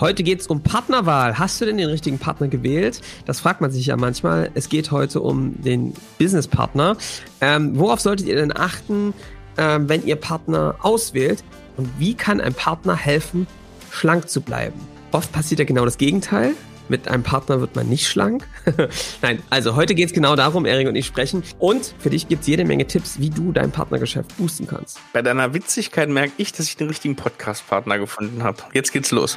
Heute geht es um Partnerwahl. Hast du denn den richtigen Partner gewählt? Das fragt man sich ja manchmal. Es geht heute um den Businesspartner. Ähm, worauf solltet ihr denn achten, ähm, wenn ihr Partner auswählt? Und wie kann ein Partner helfen, schlank zu bleiben? Oft passiert ja genau das Gegenteil. Mit einem Partner wird man nicht schlank. Nein, also heute geht es genau darum, Erik und ich sprechen. Und für dich gibt es jede Menge Tipps, wie du dein Partnergeschäft boosten kannst. Bei deiner Witzigkeit merke ich, dass ich den richtigen Podcast-Partner gefunden habe. Jetzt geht's los.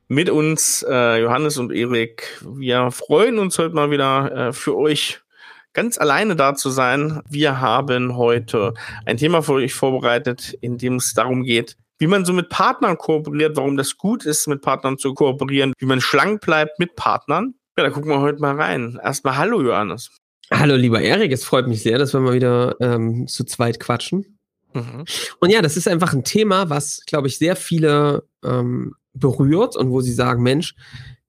mit uns, äh, Johannes und Erik. Wir freuen uns heute mal wieder äh, für euch ganz alleine da zu sein. Wir haben heute ein Thema für euch vorbereitet, in dem es darum geht, wie man so mit Partnern kooperiert, warum das gut ist, mit Partnern zu kooperieren, wie man schlank bleibt mit Partnern. Ja, da gucken wir heute mal rein. Erstmal Hallo, Johannes. Hallo, lieber Erik. Es freut mich sehr, dass wir mal wieder ähm, zu zweit quatschen. Mhm. Und ja, das ist einfach ein Thema, was, glaube ich, sehr viele ähm, berührt und wo sie sagen, Mensch,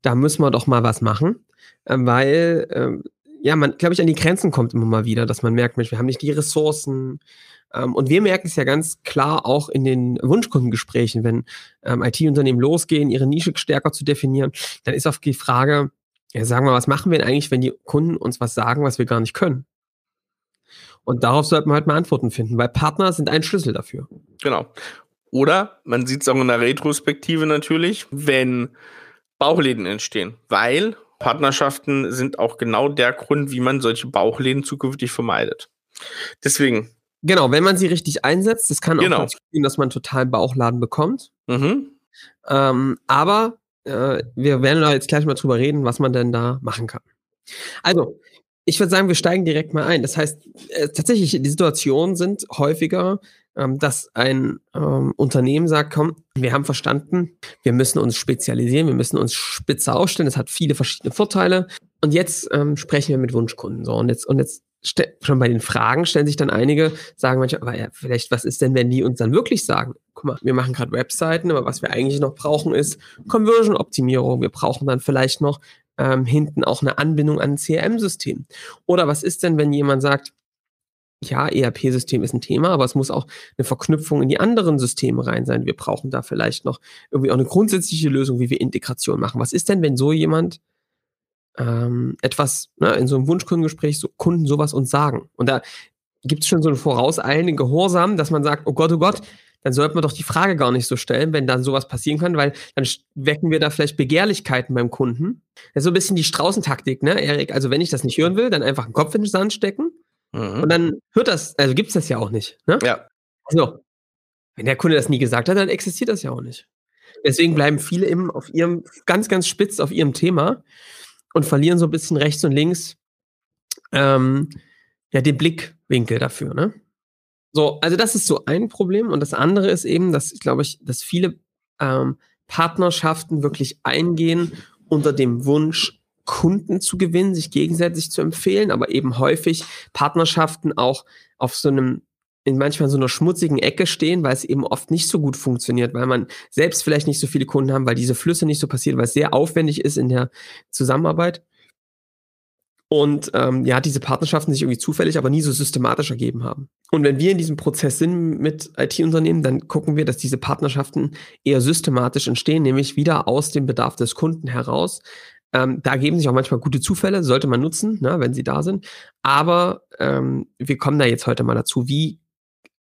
da müssen wir doch mal was machen, äh, weil äh, ja, man, glaube ich, an die Grenzen kommt immer mal wieder, dass man merkt, Mensch, wir haben nicht die Ressourcen. Ähm, und wir merken es ja ganz klar auch in den Wunschkundengesprächen, wenn ähm, IT-Unternehmen losgehen, ihre Nische stärker zu definieren, dann ist oft die Frage, ja, sagen wir, was machen wir denn eigentlich, wenn die Kunden uns was sagen, was wir gar nicht können? Und darauf sollten wir halt mal Antworten finden, weil Partner sind ein Schlüssel dafür. Genau. Oder man sieht es auch in der Retrospektive natürlich, wenn Bauchläden entstehen, weil Partnerschaften sind auch genau der Grund, wie man solche Bauchläden zukünftig vermeidet. Deswegen. Genau, wenn man sie richtig einsetzt, das kann auch genau. dazu führen, dass man total Bauchladen bekommt. Mhm. Ähm, aber äh, wir werden da jetzt gleich mal drüber reden, was man denn da machen kann. Also, ich würde sagen, wir steigen direkt mal ein. Das heißt, äh, tatsächlich, die Situationen sind häufiger, ähm, dass ein ähm, Unternehmen sagt, komm, wir haben verstanden, wir müssen uns spezialisieren, wir müssen uns spitze ausstellen, das hat viele verschiedene Vorteile. Und jetzt ähm, sprechen wir mit Wunschkunden. So, und jetzt, und jetzt schon bei den Fragen stellen sich dann einige, sagen manche, aber ja, vielleicht, was ist denn, wenn die uns dann wirklich sagen, guck mal, wir machen gerade Webseiten, aber was wir eigentlich noch brauchen, ist Conversion-Optimierung. Wir brauchen dann vielleicht noch ähm, hinten auch eine Anbindung an ein CRM-System. Oder was ist denn, wenn jemand sagt, ja, ERP-System ist ein Thema, aber es muss auch eine Verknüpfung in die anderen Systeme rein sein. Wir brauchen da vielleicht noch irgendwie auch eine grundsätzliche Lösung, wie wir Integration machen. Was ist denn, wenn so jemand ähm, etwas ne, in so einem Wunschkundengespräch so Kunden sowas uns sagen? Und da gibt es schon so einen vorauseilenden Gehorsam, dass man sagt, oh Gott, oh Gott, dann sollte man doch die Frage gar nicht so stellen, wenn dann sowas passieren kann, weil dann wecken wir da vielleicht Begehrlichkeiten beim Kunden. Das ist so ein bisschen die Straußentaktik, ne, Erik? Also wenn ich das nicht hören will, dann einfach einen Kopf in den Sand stecken Mhm. Und dann hört das, also gibt es das ja auch nicht. Ne? Ja. So. Wenn der Kunde das nie gesagt hat, dann existiert das ja auch nicht. Deswegen bleiben viele eben auf ihrem, ganz, ganz spitz auf ihrem Thema und verlieren so ein bisschen rechts und links ähm, ja, den Blickwinkel dafür. Ne? So, also das ist so ein Problem. Und das andere ist eben, dass, glaube ich, dass viele ähm, Partnerschaften wirklich eingehen unter dem Wunsch, Kunden zu gewinnen, sich gegenseitig zu empfehlen, aber eben häufig Partnerschaften auch auf so einem in manchmal so einer schmutzigen Ecke stehen, weil es eben oft nicht so gut funktioniert, weil man selbst vielleicht nicht so viele Kunden haben, weil diese Flüsse nicht so passieren, weil es sehr aufwendig ist in der Zusammenarbeit. Und ähm, ja, diese Partnerschaften sich irgendwie zufällig, aber nie so systematisch ergeben haben. Und wenn wir in diesem Prozess sind mit IT-Unternehmen, dann gucken wir, dass diese Partnerschaften eher systematisch entstehen, nämlich wieder aus dem Bedarf des Kunden heraus, ähm, da ergeben sich auch manchmal gute Zufälle, sollte man nutzen, ne, wenn sie da sind. Aber ähm, wir kommen da jetzt heute mal dazu, wie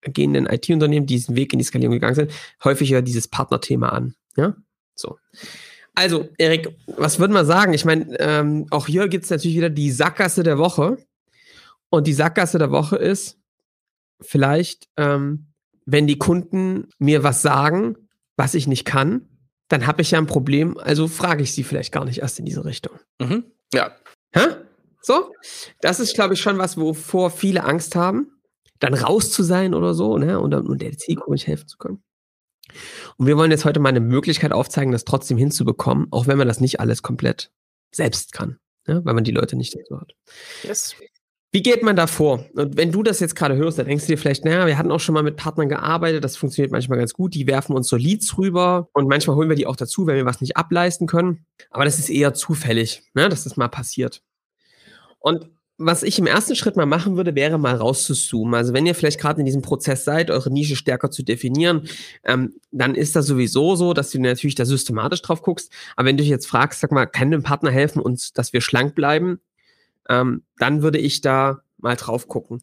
gehen denn IT-Unternehmen, die diesen Weg in die Skalierung gegangen sind, häufiger dieses Partnerthema an. Ja, so. Also, Erik, was würden wir sagen? Ich meine, ähm, auch hier gibt es natürlich wieder die Sackgasse der Woche. Und die Sackgasse der Woche ist vielleicht, ähm, wenn die Kunden mir was sagen, was ich nicht kann, dann habe ich ja ein Problem, also frage ich sie vielleicht gar nicht erst in diese Richtung. Mhm. Ja. Hä? So? Das ist, glaube ich, schon was, wovor viele Angst haben. dann raus zu sein oder so, ne? Und, und der Zielgruppe nicht helfen zu können. Und wir wollen jetzt heute mal eine Möglichkeit aufzeigen, das trotzdem hinzubekommen, auch wenn man das nicht alles komplett selbst kann, ne? weil man die Leute nicht dazu hat. Yes. Wie geht man da vor? Und wenn du das jetzt gerade hörst, dann denkst du dir vielleicht, naja, wir hatten auch schon mal mit Partnern gearbeitet, das funktioniert manchmal ganz gut, die werfen uns so Leads rüber und manchmal holen wir die auch dazu, wenn wir was nicht ableisten können. Aber das ist eher zufällig, ne, dass das mal passiert. Und was ich im ersten Schritt mal machen würde, wäre mal rauszuzoomen. Also wenn ihr vielleicht gerade in diesem Prozess seid, eure Nische stärker zu definieren, ähm, dann ist das sowieso so, dass du natürlich da systematisch drauf guckst. Aber wenn du dich jetzt fragst, sag mal, kann dem Partner helfen uns, dass wir schlank bleiben, ähm, dann würde ich da mal drauf gucken.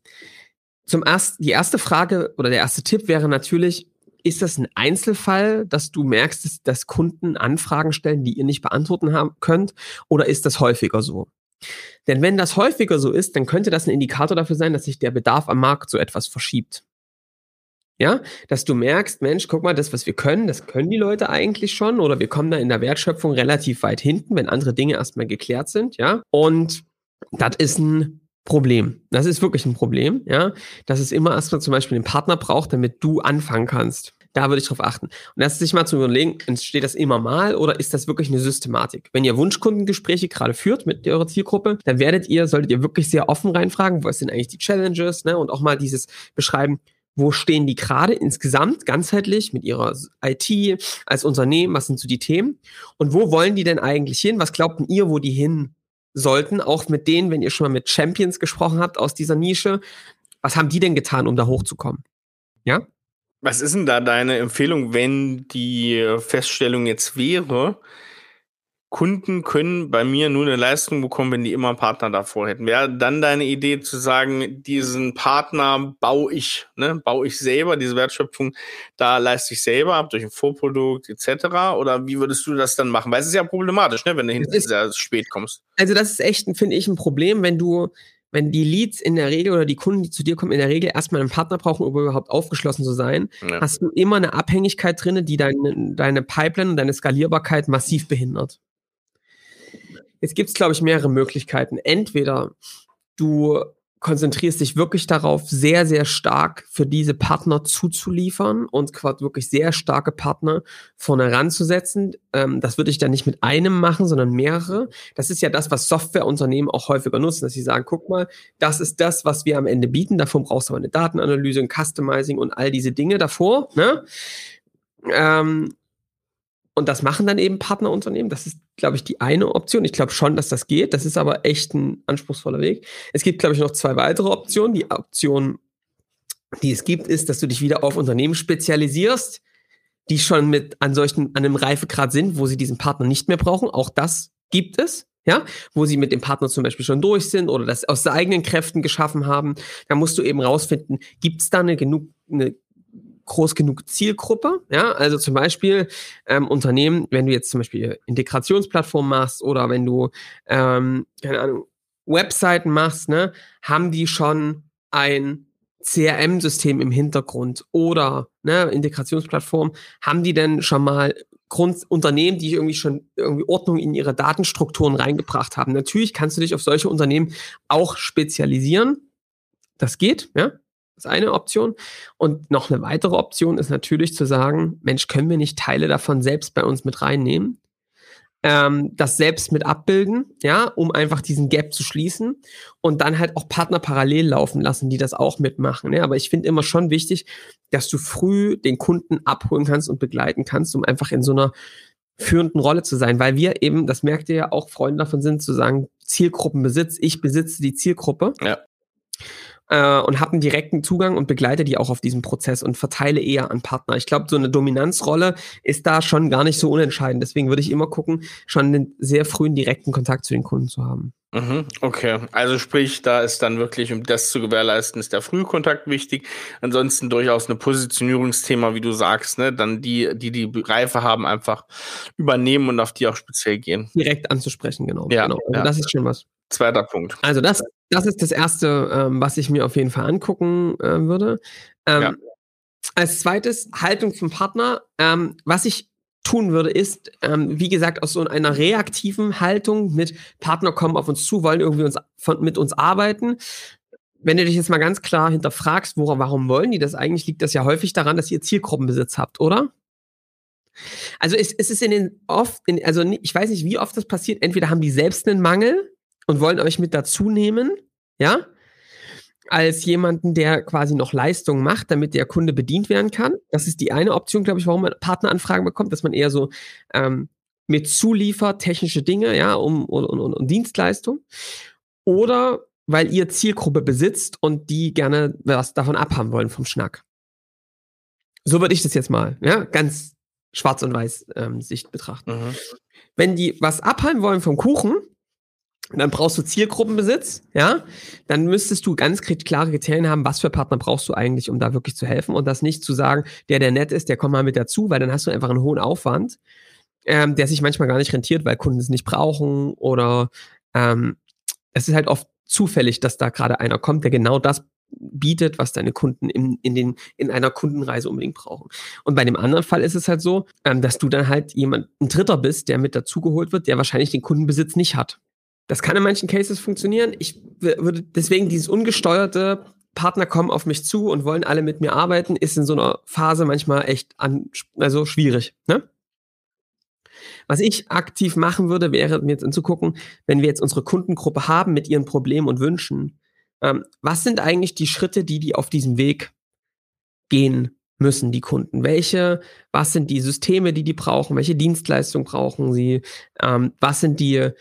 Zum ersten, die erste Frage oder der erste Tipp wäre natürlich, ist das ein Einzelfall, dass du merkst, dass, dass Kunden Anfragen stellen, die ihr nicht beantworten haben könnt, oder ist das häufiger so? Denn wenn das häufiger so ist, dann könnte das ein Indikator dafür sein, dass sich der Bedarf am Markt so etwas verschiebt. Ja, dass du merkst, Mensch, guck mal, das, was wir können, das können die Leute eigentlich schon, oder wir kommen da in der Wertschöpfung relativ weit hinten, wenn andere Dinge erstmal geklärt sind, ja. Und das ist ein Problem. Das ist wirklich ein Problem, ja. Dass es immer erstmal zum Beispiel einen Partner braucht, damit du anfangen kannst. Da würde ich drauf achten. Und das sich mal zu überlegen, entsteht das immer mal oder ist das wirklich eine Systematik? Wenn ihr Wunschkundengespräche gerade führt mit eurer Zielgruppe, dann werdet ihr, solltet ihr wirklich sehr offen reinfragen, was sind eigentlich die Challenges, ne? Und auch mal dieses beschreiben, wo stehen die gerade insgesamt, ganzheitlich mit ihrer IT als Unternehmen, was sind so die Themen und wo wollen die denn eigentlich hin? Was glaubt ihr, wo die hin sollten? Auch mit denen, wenn ihr schon mal mit Champions gesprochen habt aus dieser Nische, was haben die denn getan, um da hochzukommen? Ja? Was ist denn da deine Empfehlung, wenn die Feststellung jetzt wäre, Kunden können bei mir nur eine Leistung bekommen, wenn die immer einen Partner davor hätten. Wäre dann deine Idee zu sagen, diesen Partner baue ich, ne, baue ich selber, diese Wertschöpfung, da leiste ich selber ab durch ein Vorprodukt etc. Oder wie würdest du das dann machen? Weil es ist ja problematisch, ne, wenn du hinterher sehr spät kommst. Also das ist echt, finde ich, ein Problem, wenn du wenn die Leads in der Regel oder die Kunden, die zu dir kommen, in der Regel erstmal einen Partner brauchen, um überhaupt aufgeschlossen zu sein, ja. hast du immer eine Abhängigkeit drin, die deine, deine Pipeline und deine Skalierbarkeit massiv behindert. Jetzt gibt es, glaube ich, mehrere Möglichkeiten. Entweder du konzentrierst dich wirklich darauf, sehr, sehr stark für diese Partner zuzuliefern und quasi wirklich sehr starke Partner vorne ranzusetzen. Ähm, das würde ich dann nicht mit einem machen, sondern mehrere. Das ist ja das, was Softwareunternehmen auch häufiger nutzen, dass sie sagen, guck mal, das ist das, was wir am Ende bieten. Davon brauchst du aber eine Datenanalyse, ein Customizing und all diese Dinge davor. Ne? Ähm, und das machen dann eben Partnerunternehmen. Das ist, glaube ich, die eine Option. Ich glaube schon, dass das geht. Das ist aber echt ein anspruchsvoller Weg. Es gibt, glaube ich, noch zwei weitere Optionen. Die Option, die es gibt, ist, dass du dich wieder auf Unternehmen spezialisierst, die schon mit an solchen, an einem Reifegrad sind, wo sie diesen Partner nicht mehr brauchen. Auch das gibt es. Ja, wo sie mit dem Partner zum Beispiel schon durch sind oder das aus eigenen Kräften geschaffen haben. Da musst du eben rausfinden, gibt es da eine genug, eine groß genug Zielgruppe. Ja, also zum Beispiel ähm, Unternehmen, wenn du jetzt zum Beispiel Integrationsplattformen machst oder wenn du, ähm, keine Ahnung, Webseiten machst, ne, haben die schon ein CRM-System im Hintergrund oder ne, Integrationsplattform, haben die denn schon mal Grund Unternehmen, die irgendwie schon irgendwie Ordnung in ihre Datenstrukturen reingebracht haben. Natürlich kannst du dich auf solche Unternehmen auch spezialisieren. Das geht, ja. Das ist eine Option. Und noch eine weitere Option ist natürlich zu sagen, Mensch, können wir nicht Teile davon selbst bei uns mit reinnehmen? Ähm, das selbst mit abbilden, ja, um einfach diesen Gap zu schließen und dann halt auch Partner parallel laufen lassen, die das auch mitmachen. Ja. Aber ich finde immer schon wichtig, dass du früh den Kunden abholen kannst und begleiten kannst, um einfach in so einer führenden Rolle zu sein, weil wir eben, das merkt ihr ja auch, Freunde davon sind, zu sagen, Zielgruppenbesitz, ich besitze die Zielgruppe. Ja äh, und habe einen direkten Zugang und begleite die auch auf diesem Prozess und verteile eher an Partner. Ich glaube, so eine Dominanzrolle ist da schon gar nicht so unentscheidend. Deswegen würde ich immer gucken, schon einen sehr frühen direkten Kontakt zu den Kunden zu haben. Mhm, okay, also sprich, da ist dann wirklich, um das zu gewährleisten, ist der Frühkontakt wichtig. Ansonsten durchaus ein Positionierungsthema, wie du sagst, ne? Dann die, die die Reife haben, einfach übernehmen und auf die auch speziell gehen. Direkt anzusprechen, genau. Ja, genau. Also ja. Das ist schon was. Zweiter Punkt. Also das, das ist das Erste, ähm, was ich mir auf jeden Fall angucken äh, würde. Ähm, ja. Als zweites Haltung zum Partner. Ähm, was ich tun würde, ist, ähm, wie gesagt, aus so einer reaktiven Haltung mit Partner kommen auf uns zu, wollen irgendwie uns von, mit uns arbeiten, wenn du dich jetzt mal ganz klar hinterfragst, woran, warum wollen die das eigentlich, liegt das ja häufig daran, dass ihr Zielgruppenbesitz habt, oder? Also es, es ist in den oft, in, also ich weiß nicht, wie oft das passiert. Entweder haben die selbst einen Mangel und wollen euch mit dazu nehmen, ja, als jemanden, der quasi noch Leistungen macht, damit der Kunde bedient werden kann. Das ist die eine Option, glaube ich, warum man Partneranfragen bekommt, dass man eher so ähm, mit zuliefert, technische Dinge, ja, um, und, und, und Dienstleistung. Oder weil ihr Zielgruppe besitzt und die gerne was davon abhaben wollen vom Schnack. So würde ich das jetzt mal, ja, ganz schwarz und weiß ähm, Sicht betrachten. Mhm. Wenn die was abhaben wollen vom Kuchen, dann brauchst du Zielgruppenbesitz, ja, dann müsstest du ganz klare Kriterien haben, was für Partner brauchst du eigentlich, um da wirklich zu helfen und das nicht zu sagen, der, der nett ist, der kommt mal mit dazu, weil dann hast du einfach einen hohen Aufwand, ähm, der sich manchmal gar nicht rentiert, weil Kunden es nicht brauchen oder ähm, es ist halt oft zufällig, dass da gerade einer kommt, der genau das bietet, was deine Kunden in, in, den, in einer Kundenreise unbedingt brauchen. Und bei dem anderen Fall ist es halt so, ähm, dass du dann halt jemand, ein Dritter bist, der mit dazugeholt wird, der wahrscheinlich den Kundenbesitz nicht hat. Das kann in manchen Cases funktionieren. Ich würde deswegen dieses ungesteuerte Partner kommen auf mich zu und wollen alle mit mir arbeiten, ist in so einer Phase manchmal echt an, also schwierig. Ne? Was ich aktiv machen würde, wäre mir jetzt anzugucken, wenn wir jetzt unsere Kundengruppe haben mit ihren Problemen und Wünschen, ähm, was sind eigentlich die Schritte, die die auf diesem Weg gehen müssen, die Kunden? Welche, was sind die Systeme, die die brauchen? Welche Dienstleistungen brauchen sie? Ähm, was sind die,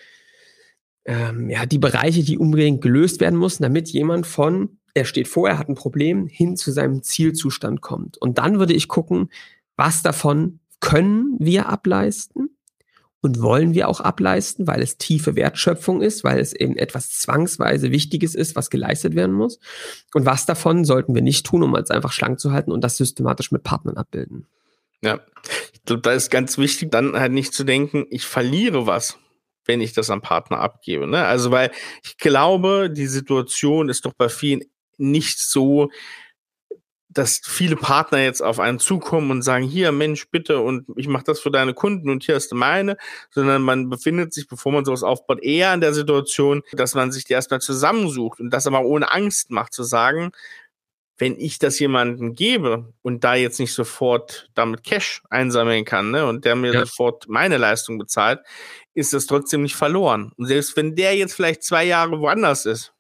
ähm, ja, die Bereiche, die unbedingt gelöst werden müssen, damit jemand von, er steht vor, er hat ein Problem, hin zu seinem Zielzustand kommt. Und dann würde ich gucken, was davon können wir ableisten und wollen wir auch ableisten, weil es tiefe Wertschöpfung ist, weil es eben etwas zwangsweise Wichtiges ist, was geleistet werden muss. Und was davon sollten wir nicht tun, um uns einfach schlank zu halten und das systematisch mit Partnern abbilden. Ja, ich glaube, da ist ganz wichtig, dann halt nicht zu denken, ich verliere was, wenn ich das am Partner abgebe. Ne? Also, weil ich glaube, die Situation ist doch bei vielen nicht so, dass viele Partner jetzt auf einen zukommen und sagen, hier, Mensch, bitte, und ich mache das für deine Kunden und hier hast du meine, sondern man befindet sich, bevor man sowas aufbaut, eher in der Situation, dass man sich die erstmal zusammensucht und das aber ohne Angst macht, zu sagen, wenn ich das jemandem gebe und da jetzt nicht sofort damit Cash einsammeln kann, ne, und der mir ja. sofort meine Leistung bezahlt, ist das trotzdem nicht verloren. Und selbst wenn der jetzt vielleicht zwei Jahre woanders ist,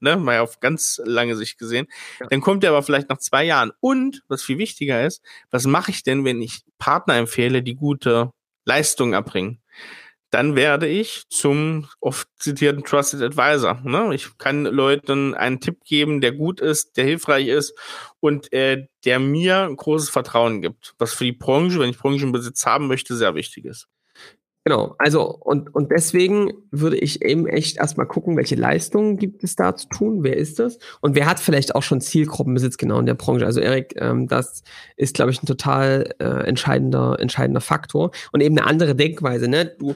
ne, mal auf ganz lange Sicht gesehen. Ja. Dann kommt er aber vielleicht nach zwei Jahren. Und, was viel wichtiger ist, was mache ich denn, wenn ich Partner empfehle, die gute Leistungen erbringen? Dann werde ich zum oft zitierten Trusted Advisor. Ne? Ich kann Leuten einen Tipp geben, der gut ist, der hilfreich ist und äh, der mir großes Vertrauen gibt, was für die Branche, wenn ich Branchenbesitz haben möchte, sehr wichtig ist. Genau, also und, und deswegen würde ich eben echt erstmal gucken, welche Leistungen gibt es da zu tun, wer ist das und wer hat vielleicht auch schon Zielgruppenbesitz genau in der Branche. Also Erik, ähm, das ist, glaube ich, ein total äh, entscheidender, entscheidender Faktor und eben eine andere Denkweise, ne? Du,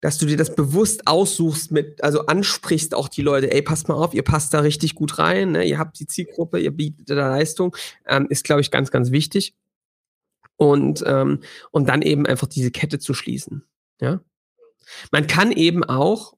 dass du dir das bewusst aussuchst mit, also ansprichst auch die Leute, ey, passt mal auf, ihr passt da richtig gut rein, ne? ihr habt die Zielgruppe, ihr bietet da Leistung, ähm, ist, glaube ich, ganz, ganz wichtig und, ähm, und dann eben einfach diese Kette zu schließen. Ja? Man kann eben auch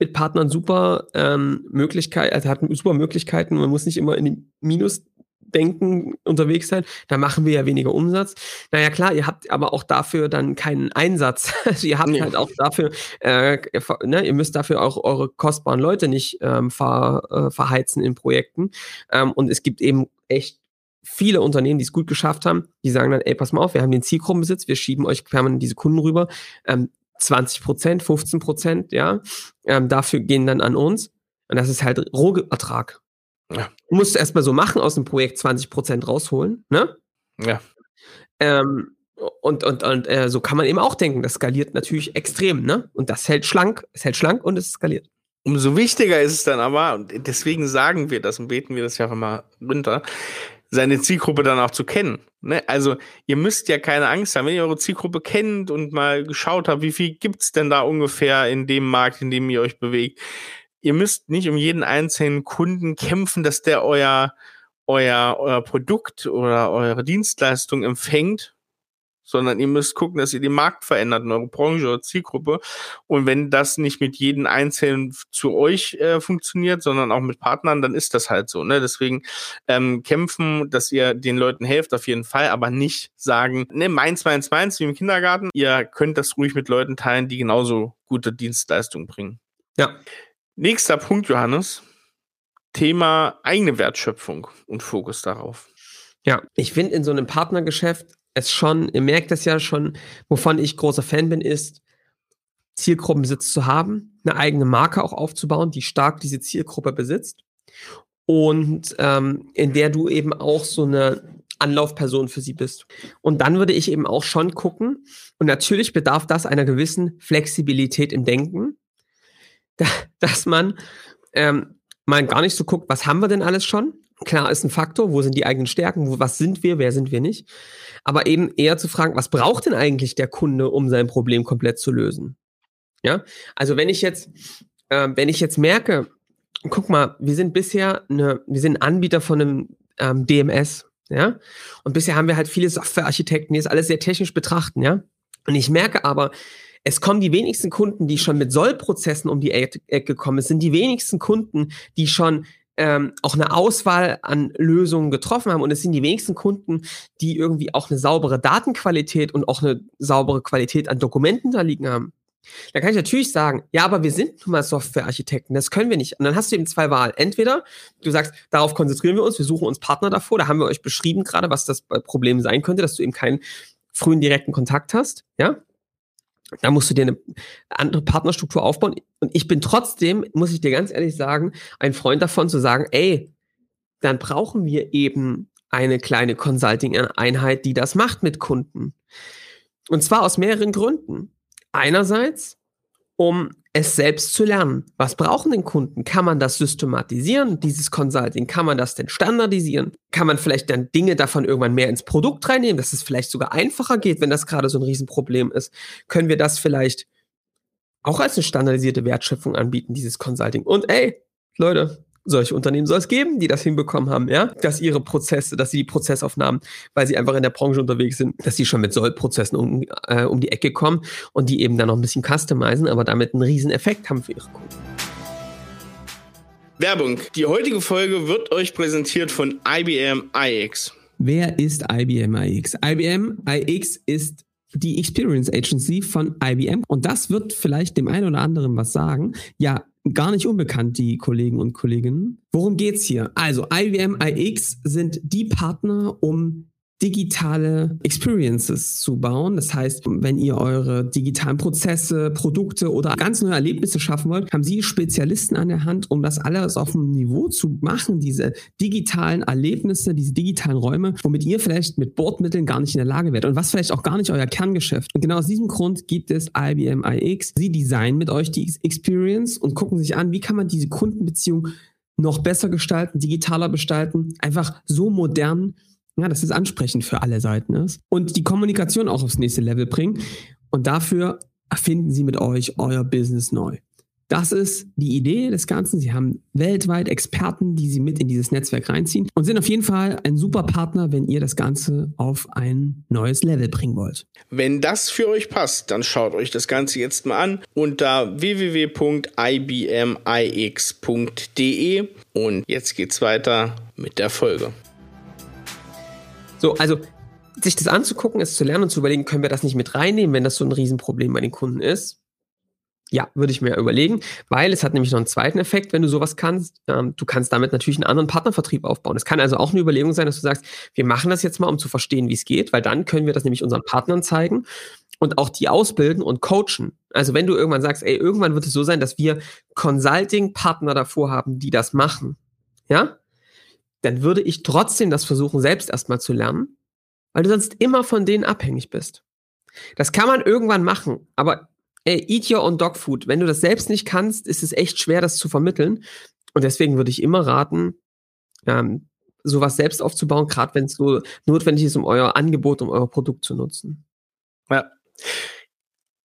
mit Partnern super ähm, Möglichkeiten, also hat super Möglichkeiten, man muss nicht immer in die Minus denken unterwegs sein, da machen wir ja weniger Umsatz. Naja, klar, ihr habt aber auch dafür dann keinen Einsatz. Also ihr habt nee. halt auch dafür, äh, ne, ihr müsst dafür auch eure kostbaren Leute nicht ähm, ver, äh, verheizen in Projekten. Ähm, und es gibt eben echt viele Unternehmen, die es gut geschafft haben, die sagen dann, ey, pass mal auf, wir haben den Zielgruppenbesitz, wir schieben euch permanent diese Kunden rüber. Ähm, 20 Prozent, 15 Prozent, ja, ähm, dafür gehen dann an uns. Und das ist halt Rohertrag. Ja. Du musst erstmal so machen, aus dem Projekt 20 Prozent rausholen, ne? Ja. Ähm, und und, und äh, so kann man eben auch denken, das skaliert natürlich extrem, ne? Und das hält schlank, es hält schlank und es skaliert. Umso wichtiger ist es dann aber, und deswegen sagen wir das und beten wir das ja auch immer runter, seine Zielgruppe dann auch zu kennen. Ne? Also ihr müsst ja keine Angst haben, wenn ihr eure Zielgruppe kennt und mal geschaut habt, wie viel gibt's denn da ungefähr in dem Markt, in dem ihr euch bewegt. Ihr müsst nicht um jeden einzelnen Kunden kämpfen, dass der euer, euer, euer Produkt oder eure Dienstleistung empfängt, sondern ihr müsst gucken, dass ihr den Markt verändert in eurer Branche oder Zielgruppe. Und wenn das nicht mit jedem Einzelnen zu euch äh, funktioniert, sondern auch mit Partnern, dann ist das halt so. Ne? Deswegen ähm, kämpfen, dass ihr den Leuten helft, auf jeden Fall, aber nicht sagen, ne, meins, meins, meins, wie im Kindergarten. Ihr könnt das ruhig mit Leuten teilen, die genauso gute Dienstleistungen bringen. Ja. Nächster Punkt, Johannes. Thema eigene Wertschöpfung und Fokus darauf. Ja, ich finde in so einem Partnergeschäft es schon, ihr merkt es ja schon, wovon ich großer Fan bin, ist, Zielgruppensitz zu haben, eine eigene Marke auch aufzubauen, die stark diese Zielgruppe besitzt und ähm, in der du eben auch so eine Anlaufperson für sie bist. Und dann würde ich eben auch schon gucken, und natürlich bedarf das einer gewissen Flexibilität im Denken, da, dass man ähm, mal gar nicht so guckt, was haben wir denn alles schon, Klar ist ein Faktor, wo sind die eigenen Stärken, wo, was sind wir, wer sind wir nicht. Aber eben eher zu fragen, was braucht denn eigentlich der Kunde, um sein Problem komplett zu lösen? Ja, also wenn ich jetzt, äh, wenn ich jetzt merke, guck mal, wir sind bisher eine, wir sind Anbieter von einem ähm, DMS, ja, und bisher haben wir halt viele Softwarearchitekten, die das alles sehr technisch betrachten, ja. Und ich merke aber, es kommen die wenigsten Kunden, die schon mit Sollprozessen um die Ecke kommen. Es sind die wenigsten Kunden, die schon ähm, auch eine Auswahl an Lösungen getroffen haben. Und es sind die wenigsten Kunden, die irgendwie auch eine saubere Datenqualität und auch eine saubere Qualität an Dokumenten da liegen haben. Da kann ich natürlich sagen, ja, aber wir sind nun mal Softwarearchitekten, das können wir nicht. Und dann hast du eben zwei Wahlen. Entweder du sagst, darauf konzentrieren wir uns, wir suchen uns Partner davor, da haben wir euch beschrieben gerade, was das Problem sein könnte, dass du eben keinen frühen direkten Kontakt hast, ja. Da musst du dir eine andere Partnerstruktur aufbauen. Und ich bin trotzdem, muss ich dir ganz ehrlich sagen, ein Freund davon zu sagen, ey, dann brauchen wir eben eine kleine Consulting-Einheit, die das macht mit Kunden. Und zwar aus mehreren Gründen. Einerseits, um es selbst zu lernen. Was brauchen den Kunden? Kann man das systematisieren, dieses Consulting? Kann man das denn standardisieren? Kann man vielleicht dann Dinge davon irgendwann mehr ins Produkt reinnehmen, dass es vielleicht sogar einfacher geht, wenn das gerade so ein Riesenproblem ist? Können wir das vielleicht auch als eine standardisierte Wertschöpfung anbieten, dieses Consulting? Und ey, Leute, solche Unternehmen soll es geben, die das hinbekommen haben, ja, dass ihre Prozesse, dass sie die Prozessaufnahmen, weil sie einfach in der Branche unterwegs sind, dass sie schon mit Sollprozessen um, äh, um die Ecke kommen und die eben dann noch ein bisschen customizen, aber damit einen riesen Effekt haben für ihre Kunden. Werbung. Die heutige Folge wird euch präsentiert von IBM iX. Wer ist IBM iX? IBM iX ist die Experience Agency von IBM. Und das wird vielleicht dem einen oder anderen was sagen. Ja, gar nicht unbekannt, die Kollegen und Kolleginnen. Worum geht's hier? Also IBM iX sind die Partner, um digitale Experiences zu bauen. Das heißt, wenn ihr eure digitalen Prozesse, Produkte oder ganz neue Erlebnisse schaffen wollt, haben Sie Spezialisten an der Hand, um das alles auf einem Niveau zu machen, diese digitalen Erlebnisse, diese digitalen Räume, womit ihr vielleicht mit Bordmitteln gar nicht in der Lage werdet und was vielleicht auch gar nicht euer Kerngeschäft. Und genau aus diesem Grund gibt es IBM iX. Sie designen mit euch die Experience und gucken sich an, wie kann man diese Kundenbeziehung noch besser gestalten, digitaler gestalten, einfach so modern, ja, dass es ansprechend für alle Seiten ist und die Kommunikation auch aufs nächste Level bringen. Und dafür erfinden sie mit euch euer Business neu. Das ist die Idee des Ganzen. Sie haben weltweit Experten, die sie mit in dieses Netzwerk reinziehen und sind auf jeden Fall ein super Partner, wenn ihr das Ganze auf ein neues Level bringen wollt. Wenn das für euch passt, dann schaut euch das Ganze jetzt mal an unter www.ibmix.de und jetzt geht's weiter mit der Folge. So, also sich das anzugucken, es zu lernen und zu überlegen, können wir das nicht mit reinnehmen, wenn das so ein Riesenproblem bei den Kunden ist? Ja, würde ich mir überlegen, weil es hat nämlich noch einen zweiten Effekt, wenn du sowas kannst. Ähm, du kannst damit natürlich einen anderen Partnervertrieb aufbauen. Es kann also auch eine Überlegung sein, dass du sagst, wir machen das jetzt mal, um zu verstehen, wie es geht, weil dann können wir das nämlich unseren Partnern zeigen und auch die ausbilden und coachen. Also wenn du irgendwann sagst, ey, irgendwann wird es so sein, dass wir Consulting-Partner davor haben, die das machen, ja, dann würde ich trotzdem das versuchen, selbst erstmal zu lernen, weil du sonst immer von denen abhängig bist. Das kann man irgendwann machen, aber ey, eat your own dog food. Wenn du das selbst nicht kannst, ist es echt schwer, das zu vermitteln. Und deswegen würde ich immer raten, ähm, sowas selbst aufzubauen, gerade wenn es so notwendig ist, um euer Angebot, um euer Produkt zu nutzen. Ja.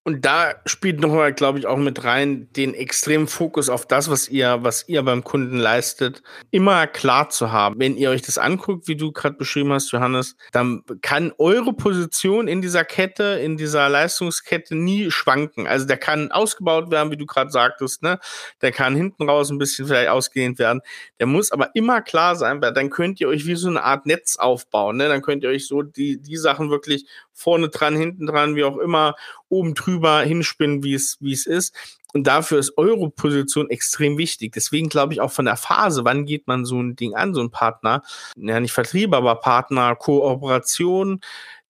Und da spielt nochmal, glaube ich, auch mit rein, den extremen Fokus auf das, was ihr, was ihr beim Kunden leistet, immer klar zu haben. Wenn ihr euch das anguckt, wie du gerade beschrieben hast, Johannes, dann kann eure Position in dieser Kette, in dieser Leistungskette nie schwanken. Also der kann ausgebaut werden, wie du gerade sagtest, ne? Der kann hinten raus ein bisschen vielleicht ausgedehnt werden. Der muss aber immer klar sein, weil dann könnt ihr euch wie so eine Art Netz aufbauen, ne? Dann könnt ihr euch so die, die Sachen wirklich vorne dran, hinten dran, wie auch immer, oben drüber hinspinnen, wie es, wie es ist. Und dafür ist eure Position extrem wichtig. Deswegen glaube ich auch von der Phase, wann geht man so ein Ding an, so ein Partner, ja nicht Vertrieb, aber Partner, Kooperation,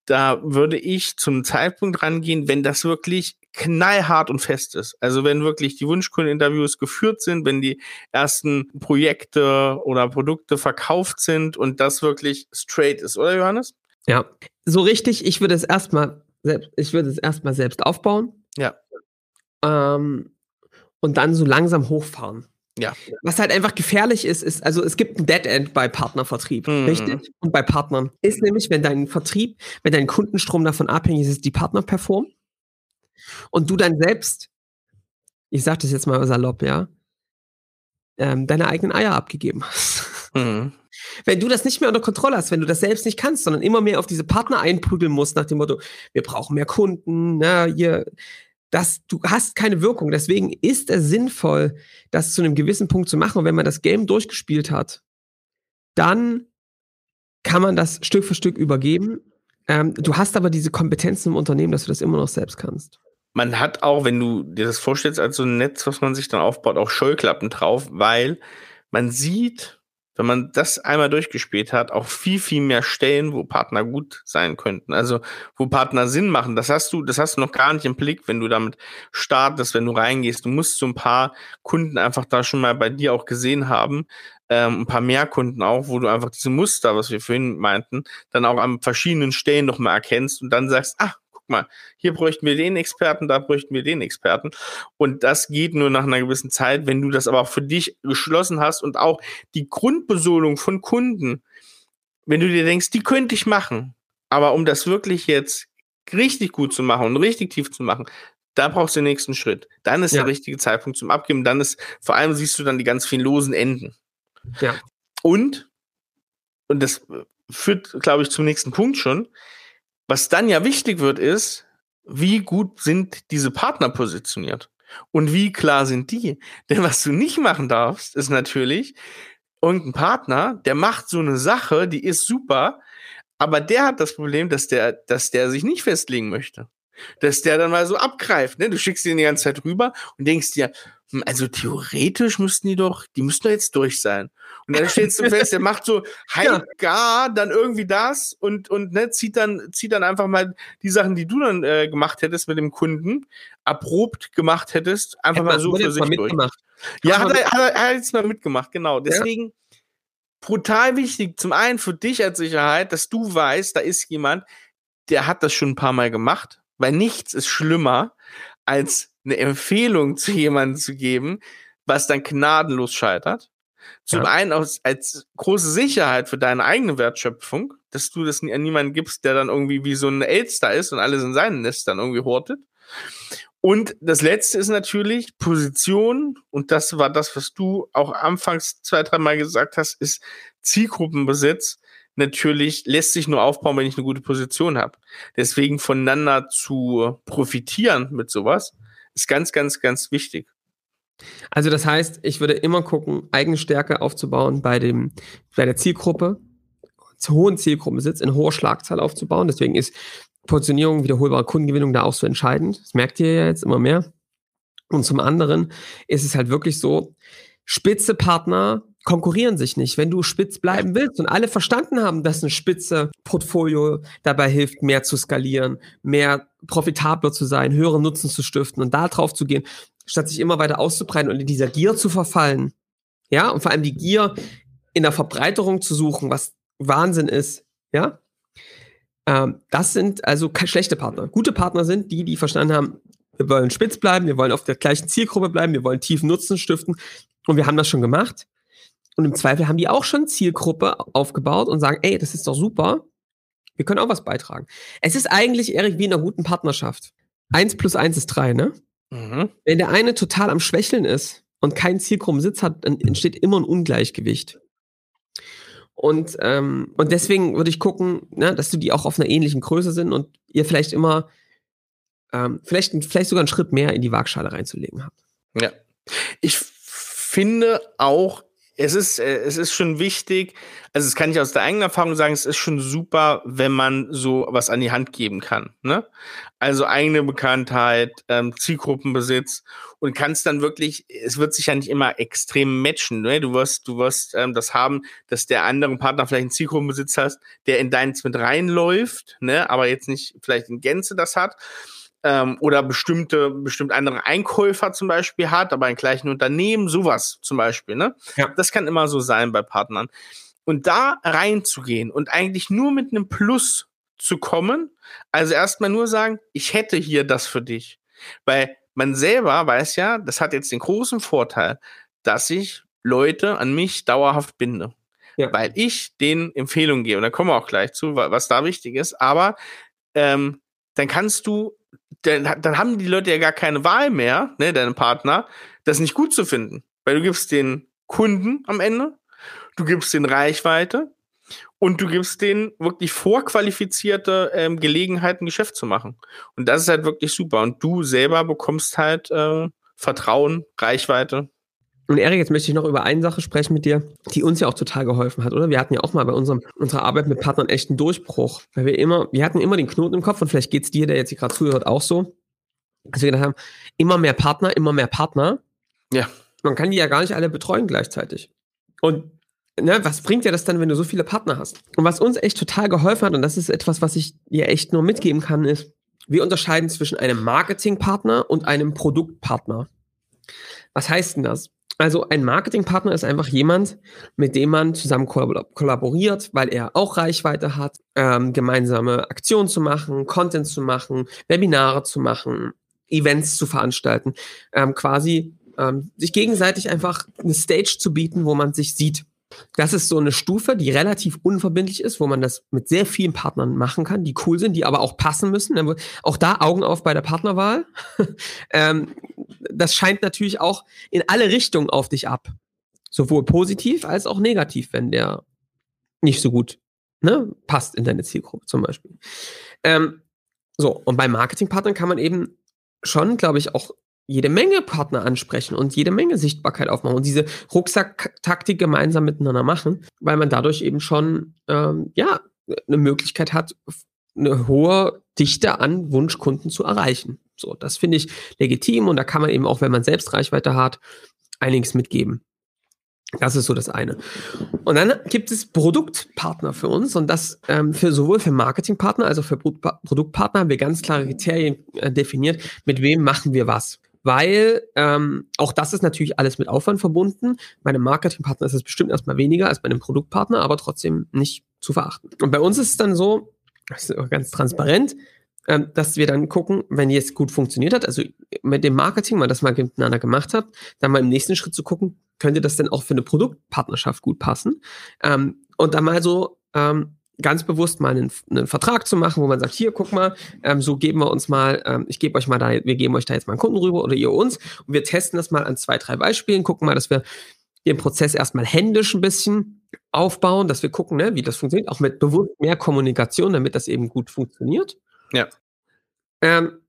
da würde ich zum Zeitpunkt rangehen, wenn das wirklich knallhart und fest ist. Also wenn wirklich die Wunschkundeninterviews geführt sind, wenn die ersten Projekte oder Produkte verkauft sind und das wirklich straight ist, oder Johannes? Ja, so richtig, ich würde es erstmal selbst, ich würde es erstmal selbst aufbauen. Ja. Ähm, und dann so langsam hochfahren. Ja. Was halt einfach gefährlich ist, ist, also es gibt ein Dead End bei Partnervertrieb, mhm. richtig? Und bei Partnern ist nämlich, wenn dein Vertrieb, wenn dein Kundenstrom davon abhängig ist, die Partner performen und du dann selbst, ich sag das jetzt mal salopp, ja, ähm, deine eigenen Eier abgegeben hast. Mhm. Wenn du das nicht mehr unter Kontrolle hast, wenn du das selbst nicht kannst, sondern immer mehr auf diese Partner einprügeln musst, nach dem Motto, wir brauchen mehr Kunden, na, hier, das, du hast keine Wirkung. Deswegen ist es sinnvoll, das zu einem gewissen Punkt zu machen. Und wenn man das Game durchgespielt hat, dann kann man das Stück für Stück übergeben. Ähm, du hast aber diese Kompetenzen im Unternehmen, dass du das immer noch selbst kannst. Man hat auch, wenn du dir das vorstellst, als so ein Netz, was man sich dann aufbaut, auch Scheuklappen drauf, weil man sieht, wenn man das einmal durchgespielt hat, auch viel, viel mehr Stellen, wo Partner gut sein könnten. Also, wo Partner Sinn machen. Das hast du, das hast du noch gar nicht im Blick, wenn du damit startest, wenn du reingehst. Du musst so ein paar Kunden einfach da schon mal bei dir auch gesehen haben. Ähm, ein paar mehr Kunden auch, wo du einfach diese Muster, was wir vorhin meinten, dann auch an verschiedenen Stellen nochmal erkennst und dann sagst, ah, mal, hier bräuchten wir den Experten, da bräuchten wir den Experten. Und das geht nur nach einer gewissen Zeit, wenn du das aber auch für dich geschlossen hast und auch die Grundbesolung von Kunden, wenn du dir denkst, die könnte ich machen, aber um das wirklich jetzt richtig gut zu machen und richtig tief zu machen, da brauchst du den nächsten Schritt. Dann ist ja. der richtige Zeitpunkt zum Abgeben. Dann ist, vor allem siehst du dann die ganz vielen losen Enden. Ja. Und, und das führt, glaube ich, zum nächsten Punkt schon. Was dann ja wichtig wird, ist, wie gut sind diese Partner positioniert? Und wie klar sind die? Denn was du nicht machen darfst, ist natürlich, irgendein Partner, der macht so eine Sache, die ist super, aber der hat das Problem, dass der, dass der sich nicht festlegen möchte. Dass der dann mal so abgreift, ne? Du schickst ihn die ganze Zeit rüber und denkst dir, hm, also theoretisch müssten die doch, die müssten doch jetzt durch sein. Und dann stellst du fest, der macht so halb gar dann irgendwie das und, und ne, zieht dann, zieht dann einfach mal die Sachen, die du dann äh, gemacht hättest mit dem Kunden, erprobt gemacht hättest, einfach mal so für sich durch. Ja, hat er, hat, er, hat er jetzt mal mitgemacht, genau. Deswegen ja. brutal wichtig, zum einen für dich als Sicherheit, dass du weißt, da ist jemand, der hat das schon ein paar Mal gemacht, weil nichts ist schlimmer, als eine Empfehlung zu jemandem zu geben, was dann gnadenlos scheitert. Zum ja. einen aus, als große Sicherheit für deine eigene Wertschöpfung, dass du das an niemanden gibst, der dann irgendwie wie so ein Elster ist und alles in seinen Nestern irgendwie hortet. Und das letzte ist natürlich Position, und das war das, was du auch anfangs zwei, dreimal gesagt hast, ist Zielgruppenbesitz. Natürlich lässt sich nur aufbauen, wenn ich eine gute Position habe. Deswegen voneinander zu profitieren mit sowas, ist ganz, ganz, ganz wichtig. Also das heißt, ich würde immer gucken, eigene Stärke aufzubauen bei dem, bei der Zielgruppe, zu hohen Zielgruppensitz in hoher Schlagzahl aufzubauen. Deswegen ist Positionierung, wiederholbare Kundengewinnung da auch so entscheidend. Das merkt ihr ja jetzt immer mehr. Und zum anderen ist es halt wirklich so, spitze Partner konkurrieren sich nicht. Wenn du spitz bleiben willst und alle verstanden haben, dass ein spitze Portfolio dabei hilft, mehr zu skalieren, mehr profitabler zu sein, höheren Nutzen zu stiften und da drauf zu gehen, statt sich immer weiter auszubreiten und in dieser Gier zu verfallen. Ja, und vor allem die Gier in der Verbreiterung zu suchen, was Wahnsinn ist. Ja, ähm, das sind also schlechte Partner. Gute Partner sind die, die verstanden haben, wir wollen spitz bleiben, wir wollen auf der gleichen Zielgruppe bleiben, wir wollen tiefen Nutzen stiften und wir haben das schon gemacht. Und im Zweifel haben die auch schon Zielgruppe aufgebaut und sagen, ey, das ist doch super, wir können auch was beitragen. Es ist eigentlich, Erik, wie in einer guten Partnerschaft. eins plus eins ist drei, ne? Mhm. Wenn der eine total am Schwächeln ist und keinen Zielgruppensitz hat, dann entsteht immer ein Ungleichgewicht. Und, ähm, und deswegen würde ich gucken, ne, dass du die auch auf einer ähnlichen Größe sind und ihr vielleicht immer ähm, vielleicht, vielleicht sogar einen Schritt mehr in die Waagschale reinzulegen habt. Ja. Ich finde auch, es ist, äh, es ist schon wichtig, also das kann ich aus der eigenen Erfahrung sagen, es ist schon super, wenn man so was an die Hand geben kann. Ne? Also eigene Bekanntheit, ähm, Zielgruppenbesitz und kannst dann wirklich, es wird sich ja nicht immer extrem matchen. Ne? Du wirst, du wirst ähm, das haben, dass der andere Partner vielleicht einen Zielgruppenbesitz hast, der in deins mit reinläuft, ne? aber jetzt nicht vielleicht in Gänze das hat ähm, oder bestimmte, bestimmt andere Einkäufer zum Beispiel hat, aber in gleichen Unternehmen, sowas zum Beispiel, ne? Ja. Das kann immer so sein bei Partnern. Und da reinzugehen und eigentlich nur mit einem Plus zu kommen, also erstmal nur sagen, ich hätte hier das für dich. Weil man selber weiß ja, das hat jetzt den großen Vorteil, dass ich Leute an mich dauerhaft binde. Ja. Weil ich denen Empfehlungen gebe. Und da kommen wir auch gleich zu, was da wichtig ist. Aber ähm, dann kannst du dann, dann haben die Leute ja gar keine Wahl mehr, ne, deine Partner, das nicht gut zu finden. Weil du gibst den Kunden am Ende, du gibst den Reichweite und du gibst denen wirklich vorqualifizierte ähm, Gelegenheiten, Geschäft zu machen. Und das ist halt wirklich super. Und du selber bekommst halt äh, Vertrauen, Reichweite. Und Erik, jetzt möchte ich noch über eine Sache sprechen mit dir, die uns ja auch total geholfen hat, oder? Wir hatten ja auch mal bei unserem, unserer Arbeit mit Partnern echt einen Durchbruch, weil wir immer, wir hatten immer den Knoten im Kopf und vielleicht geht's dir, der jetzt hier gerade zuhört, auch so, dass wir gedacht haben, immer mehr Partner, immer mehr Partner. Ja. Man kann die ja gar nicht alle betreuen gleichzeitig. Und ne, was bringt dir das dann, wenn du so viele Partner hast? Und was uns echt total geholfen hat, und das ist etwas, was ich dir echt nur mitgeben kann, ist, wir unterscheiden zwischen einem Marketingpartner und einem Produktpartner. Was heißt denn das? Also ein Marketingpartner ist einfach jemand, mit dem man zusammen kollaboriert, weil er auch Reichweite hat, ähm, gemeinsame Aktionen zu machen, Content zu machen, Webinare zu machen, Events zu veranstalten, ähm, quasi ähm, sich gegenseitig einfach eine Stage zu bieten, wo man sich sieht. Das ist so eine Stufe, die relativ unverbindlich ist, wo man das mit sehr vielen Partnern machen kann, die cool sind, die aber auch passen müssen. Auch da Augen auf bei der Partnerwahl. ähm, das scheint natürlich auch in alle Richtungen auf dich ab. Sowohl positiv als auch negativ, wenn der nicht so gut ne, passt in deine Zielgruppe zum Beispiel. Ähm, so, und bei Marketingpartnern kann man eben schon, glaube ich, auch jede Menge Partner ansprechen und jede Menge Sichtbarkeit aufmachen und diese Rucksacktaktik gemeinsam miteinander machen, weil man dadurch eben schon ähm, ja eine Möglichkeit hat, eine hohe Dichte an Wunschkunden zu erreichen. So, das finde ich legitim und da kann man eben auch, wenn man selbst Reichweite hat, einiges mitgeben. Das ist so das eine. Und dann gibt es Produktpartner für uns und das ähm, für sowohl für Marketingpartner als auch für Pro Produktpartner haben wir ganz klare Kriterien äh, definiert, mit wem machen wir was weil ähm, auch das ist natürlich alles mit Aufwand verbunden. Bei einem Marketingpartner ist es bestimmt erstmal weniger als bei einem Produktpartner, aber trotzdem nicht zu verachten. Und bei uns ist es dann so, das ist ganz transparent, ähm, dass wir dann gucken, wenn jetzt gut funktioniert hat, also mit dem Marketing, man das mal miteinander gemacht hat, dann mal im nächsten Schritt zu gucken, könnte das denn auch für eine Produktpartnerschaft gut passen? Ähm, und dann mal so ähm, ganz bewusst mal einen, einen Vertrag zu machen, wo man sagt, hier, guck mal, ähm, so geben wir uns mal, ähm, ich gebe euch mal da, wir geben euch da jetzt mal einen Kunden rüber oder ihr uns und wir testen das mal an zwei, drei Beispielen, gucken mal, dass wir den Prozess erstmal händisch ein bisschen aufbauen, dass wir gucken, ne, wie das funktioniert, auch mit bewusst mehr Kommunikation, damit das eben gut funktioniert. Ja. Ähm,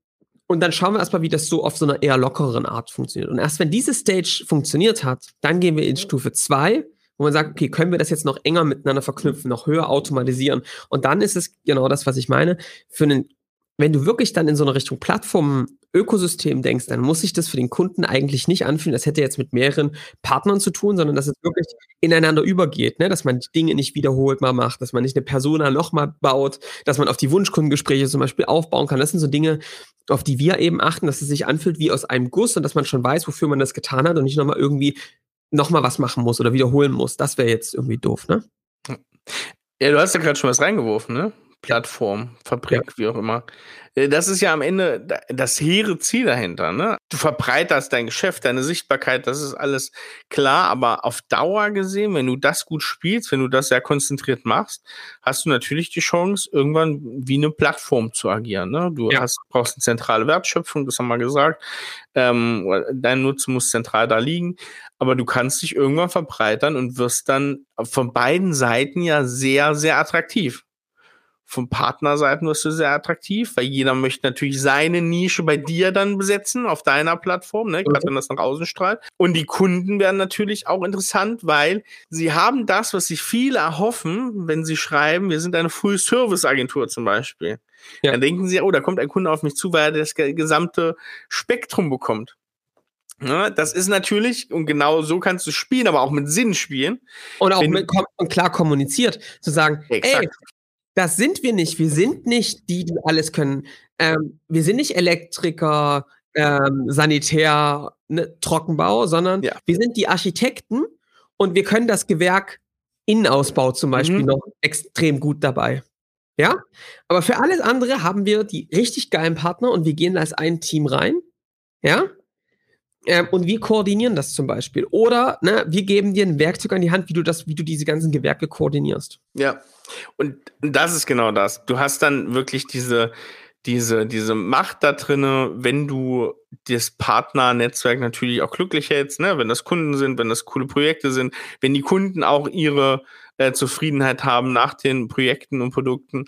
und dann schauen wir erstmal, wie das so auf so einer eher lockeren Art funktioniert. Und erst wenn diese Stage funktioniert hat, dann gehen wir in Stufe zwei wo man sagt, okay, können wir das jetzt noch enger miteinander verknüpfen, noch höher automatisieren? Und dann ist es genau das, was ich meine. Für einen, wenn du wirklich dann in so eine Richtung Plattform Ökosystem denkst, dann muss sich das für den Kunden eigentlich nicht anfühlen, das hätte jetzt mit mehreren Partnern zu tun, sondern dass es wirklich ineinander übergeht, ne? dass man Dinge nicht wiederholt mal macht, dass man nicht eine Persona nochmal baut, dass man auf die Wunschkundengespräche zum Beispiel aufbauen kann. Das sind so Dinge, auf die wir eben achten, dass es sich anfühlt wie aus einem Guss und dass man schon weiß, wofür man das getan hat und nicht nochmal irgendwie nochmal was machen muss oder wiederholen muss. Das wäre jetzt irgendwie doof, ne? Ja, du hast ja gerade schon was reingeworfen, ne? Plattform, Fabrik, ja. wie auch immer. Äh, das ist ja am Ende das hehre Ziel dahinter. Ne? Du verbreiterst dein Geschäft, deine Sichtbarkeit, das ist alles klar, aber auf Dauer gesehen, wenn du das gut spielst, wenn du das sehr konzentriert machst, hast du natürlich die Chance, irgendwann wie eine Plattform zu agieren. Ne? Du ja. hast, brauchst eine zentrale Wertschöpfung, das haben wir gesagt. Ähm, dein Nutzen muss zentral da liegen, aber du kannst dich irgendwann verbreitern und wirst dann von beiden Seiten ja sehr, sehr attraktiv von Partnerseiten wirst du sehr attraktiv, weil jeder möchte natürlich seine Nische bei dir dann besetzen, auf deiner Plattform, ne? gerade mhm. wenn das nach außen strahlt. Und die Kunden werden natürlich auch interessant, weil sie haben das, was sich viele erhoffen, wenn sie schreiben, wir sind eine Full-Service-Agentur zum Beispiel. Ja. Dann denken sie, oh, da kommt ein Kunde auf mich zu, weil er das gesamte Spektrum bekommt. Ja, ne? das ist natürlich, und genau so kannst du spielen, aber auch mit Sinn spielen. Und auch mit, klar kommuniziert, zu sagen, Exakt. ey, das sind wir nicht. Wir sind nicht die, die alles können. Ähm, wir sind nicht Elektriker, ähm, Sanitär, ne, Trockenbau, sondern ja. wir sind die Architekten und wir können das Gewerk Innenausbau zum Beispiel mhm. noch extrem gut dabei. Ja, aber für alles andere haben wir die richtig geilen Partner und wir gehen als ein Team rein. Ja, ähm, und wir koordinieren das zum Beispiel. Oder ne, wir geben dir ein Werkzeug an die Hand, wie du das, wie du diese ganzen Gewerke koordinierst. Ja. Und das ist genau das. Du hast dann wirklich diese, diese, diese Macht da drinne, wenn du das Partnernetzwerk natürlich auch glücklich hältst, ne? wenn das Kunden sind, wenn das coole Projekte sind, wenn die Kunden auch ihre äh, Zufriedenheit haben nach den Projekten und Produkten.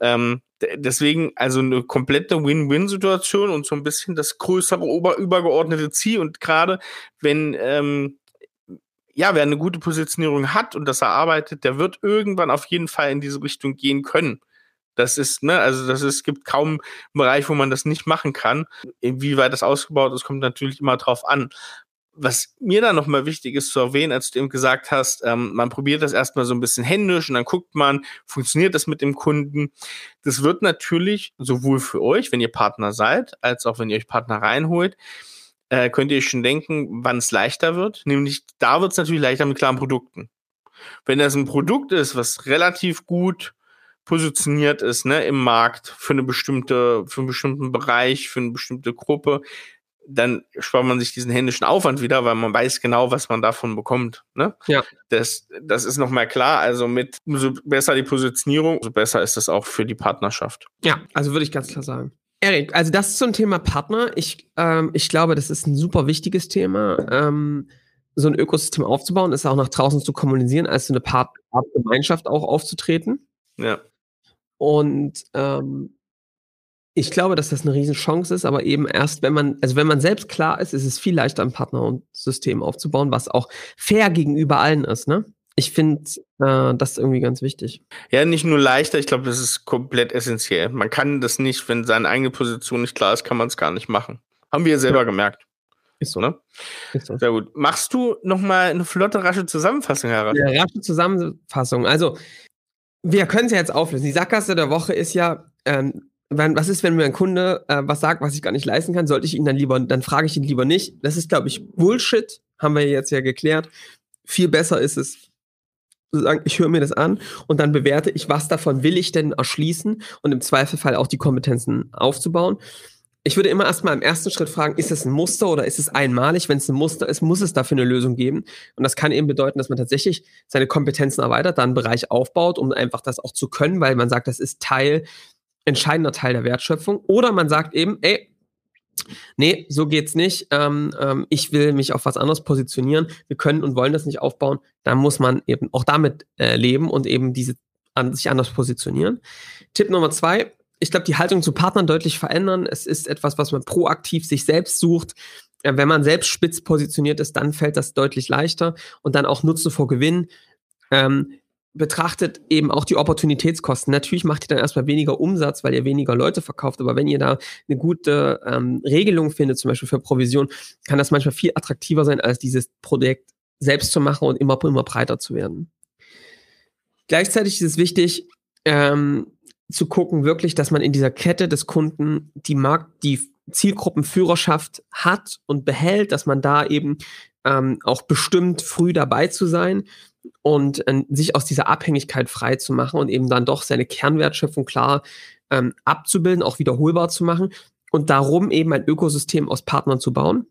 Ähm, deswegen also eine komplette Win-Win-Situation und so ein bisschen das größere ober übergeordnete Ziel. Und gerade wenn ähm, ja, wer eine gute Positionierung hat und das erarbeitet, der wird irgendwann auf jeden Fall in diese Richtung gehen können. Das ist, ne, also das ist, gibt kaum einen Bereich, wo man das nicht machen kann. Inwieweit das ausgebaut ist, kommt natürlich immer drauf an. Was mir da nochmal wichtig ist zu erwähnen, als du eben gesagt hast, ähm, man probiert das erstmal so ein bisschen händisch und dann guckt man, funktioniert das mit dem Kunden. Das wird natürlich sowohl für euch, wenn ihr Partner seid, als auch wenn ihr euch Partner reinholt, äh, könnt ihr schon denken, wann es leichter wird. Nämlich, da wird es natürlich leichter mit klaren Produkten. Wenn das ein Produkt ist, was relativ gut positioniert ist, ne, im Markt für eine bestimmte, für einen bestimmten Bereich, für eine bestimmte Gruppe, dann spart man sich diesen händischen Aufwand wieder, weil man weiß genau, was man davon bekommt. Ne? Ja. Das, das ist nochmal klar. Also mit umso besser die Positionierung, umso besser ist das auch für die Partnerschaft. Ja, also würde ich ganz klar sagen. Erik, also das zum Thema Partner. Ich, ähm, ich glaube, das ist ein super wichtiges Thema. Ähm, so ein Ökosystem aufzubauen, ist auch nach draußen zu kommunizieren, als so eine Partnergemeinschaft auch aufzutreten. Ja. Und ähm, ich glaube, dass das eine Riesenchance ist, aber eben erst, wenn man, also wenn man selbst klar ist, ist es viel leichter, ein Partner und System aufzubauen, was auch fair gegenüber allen ist, ne? Ich finde äh, das irgendwie ganz wichtig. Ja, nicht nur leichter, ich glaube, das ist komplett essentiell. Man kann das nicht, wenn seine eigene Position nicht klar ist, kann man es gar nicht machen. Haben wir selber ja. gemerkt. Ist so, ne? Ist so. Sehr gut. Machst du noch mal eine flotte, rasche Zusammenfassung, Harald? Ja, rasche Zusammenfassung. Also, wir können es ja jetzt auflösen. Die Sackgasse der Woche ist ja, ähm, wenn, was ist, wenn mir ein Kunde äh, was sagt, was ich gar nicht leisten kann? Sollte ich ihn dann lieber, dann frage ich ihn lieber nicht. Das ist, glaube ich, Bullshit. Haben wir jetzt ja geklärt. Viel besser ist es, sagen, ich höre mir das an und dann bewerte ich, was davon will ich denn erschließen und im Zweifelfall auch die Kompetenzen aufzubauen. Ich würde immer erstmal im ersten Schritt fragen, ist es ein Muster oder ist es einmalig? Wenn es ein Muster ist, muss es dafür eine Lösung geben. Und das kann eben bedeuten, dass man tatsächlich seine Kompetenzen erweitert, dann einen Bereich aufbaut, um einfach das auch zu können, weil man sagt, das ist Teil, entscheidender Teil der Wertschöpfung. Oder man sagt eben, ey, nee, so geht's nicht. Ähm, ähm, ich will mich auf was anderes positionieren. Wir können und wollen das nicht aufbauen. Da muss man eben auch damit äh, leben und eben diese an, sich anders positionieren. Tipp Nummer zwei. Ich glaube, die Haltung zu Partnern deutlich verändern. Es ist etwas, was man proaktiv sich selbst sucht. Äh, wenn man selbst spitz positioniert ist, dann fällt das deutlich leichter und dann auch Nutzen vor Gewinn. Ähm, betrachtet eben auch die Opportunitätskosten. Natürlich macht ihr dann erstmal weniger Umsatz, weil ihr weniger Leute verkauft, aber wenn ihr da eine gute ähm, Regelung findet, zum Beispiel für Provision, kann das manchmal viel attraktiver sein, als dieses Projekt selbst zu machen und immer, immer breiter zu werden. Gleichzeitig ist es wichtig, ähm, zu gucken wirklich, dass man in dieser Kette des Kunden die Markt, die Zielgruppenführerschaft hat und behält, dass man da eben ähm, auch bestimmt früh dabei zu sein und äh, sich aus dieser Abhängigkeit frei zu machen und eben dann doch seine Kernwertschöpfung klar ähm, abzubilden, auch wiederholbar zu machen und darum eben ein Ökosystem aus Partnern zu bauen.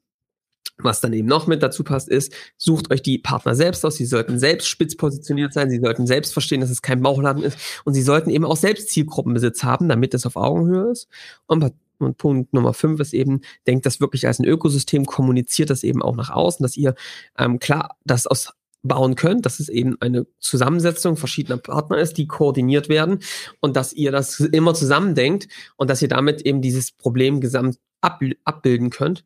Was dann eben noch mit dazu passt, ist, sucht euch die Partner selbst aus. Sie sollten selbst spitz positioniert sein. Sie sollten selbst verstehen, dass es kein Bauchladen ist. Und sie sollten eben auch selbst Zielgruppenbesitz haben, damit es auf Augenhöhe ist. Und, und Punkt Nummer fünf ist eben, denkt das wirklich als ein Ökosystem, kommuniziert das eben auch nach außen, dass ihr ähm, klar das aus bauen könnt, dass es eben eine Zusammensetzung verschiedener Partner ist, die koordiniert werden und dass ihr das immer zusammendenkt und dass ihr damit eben dieses Problem gesamt ab, abbilden könnt.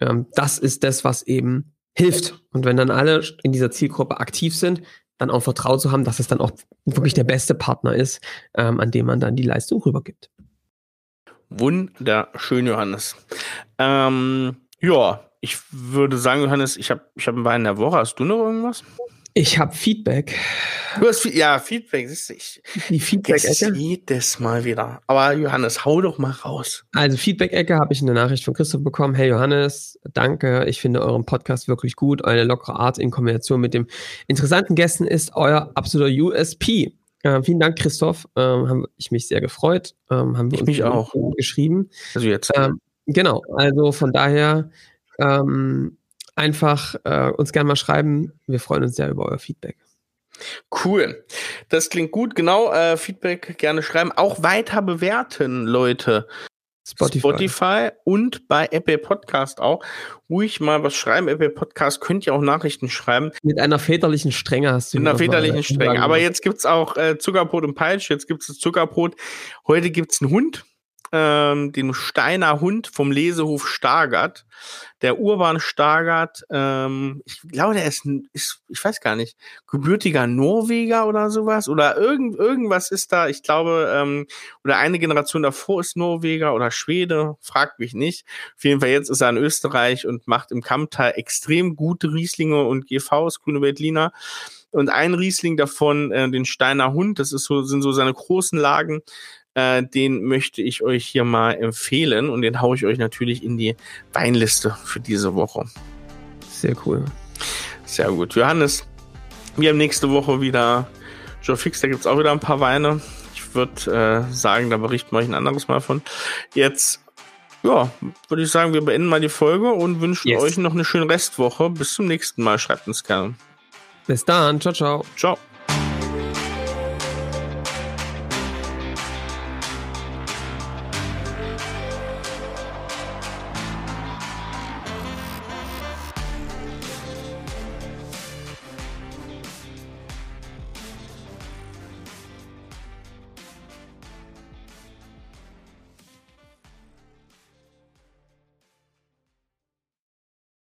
Ähm, das ist das, was eben hilft. Und wenn dann alle in dieser Zielgruppe aktiv sind, dann auch vertraut zu haben, dass es dann auch wirklich der beste Partner ist, ähm, an dem man dann die Leistung rübergibt. Wunderschön, Johannes. Ähm, ja, ich würde sagen, Johannes, ich habe ich hab einen Wein der Woche. Hast du noch irgendwas? Ich habe Feedback. Du hast ja Feedback, siehst du. Ich, die Feedback-Ecke. Jedes Mal wieder. Aber Johannes, hau doch mal raus. Also Feedback-Ecke habe ich eine Nachricht von Christoph bekommen. Hey Johannes, danke. Ich finde euren Podcast wirklich gut. Eure lockere Art in Kombination mit dem interessanten Gästen ist euer absoluter USP. Äh, vielen Dank, Christoph. Ähm, habe ich mich sehr gefreut. Ähm, haben wir ich uns mich auch geschrieben. Also jetzt. Ähm, genau. Also von daher ähm, einfach äh, uns gerne mal schreiben. Wir freuen uns sehr über euer Feedback. Cool. Das klingt gut. Genau, äh, Feedback gerne schreiben. Auch weiter bewerten, Leute. Spotify. Spotify. und bei Apple Podcast auch. Ruhig mal was schreiben. Apple Podcast könnt ihr auch Nachrichten schreiben. Mit einer väterlichen Strenge hast du. Mit einer väterlichen Strenge. Aber jetzt gibt's auch äh, Zuckerbrot und Peitsch. Jetzt gibt's das Zuckerbrot. Heute gibt's einen Hund ähm, den Steiner Hund vom Lesehof Stargard. Der Urban Stargard, ähm, ich glaube, der ist, ist, ich weiß gar nicht, gebürtiger Norweger oder sowas. Oder irgend, irgendwas ist da, ich glaube, ähm, oder eine Generation davor ist Norweger oder Schwede, fragt mich nicht. Auf jeden Fall jetzt ist er in Österreich und macht im Kammtal extrem gute Rieslinge und GVs, Grüne Veltliner. Und ein Riesling davon, äh, den Steiner Hund, das ist so, sind so seine großen Lagen, äh, den möchte ich euch hier mal empfehlen und den haue ich euch natürlich in die Weinliste für diese Woche. Sehr cool. Sehr gut. Johannes, wir haben nächste Woche wieder Joe Fix, da gibt es auch wieder ein paar Weine. Ich würde äh, sagen, da berichten wir euch ein anderes Mal von. Jetzt, ja, würde ich sagen, wir beenden mal die Folge und wünschen yes. euch noch eine schöne Restwoche. Bis zum nächsten Mal. Schreibt uns gerne. Bis dann. Ciao, ciao. Ciao.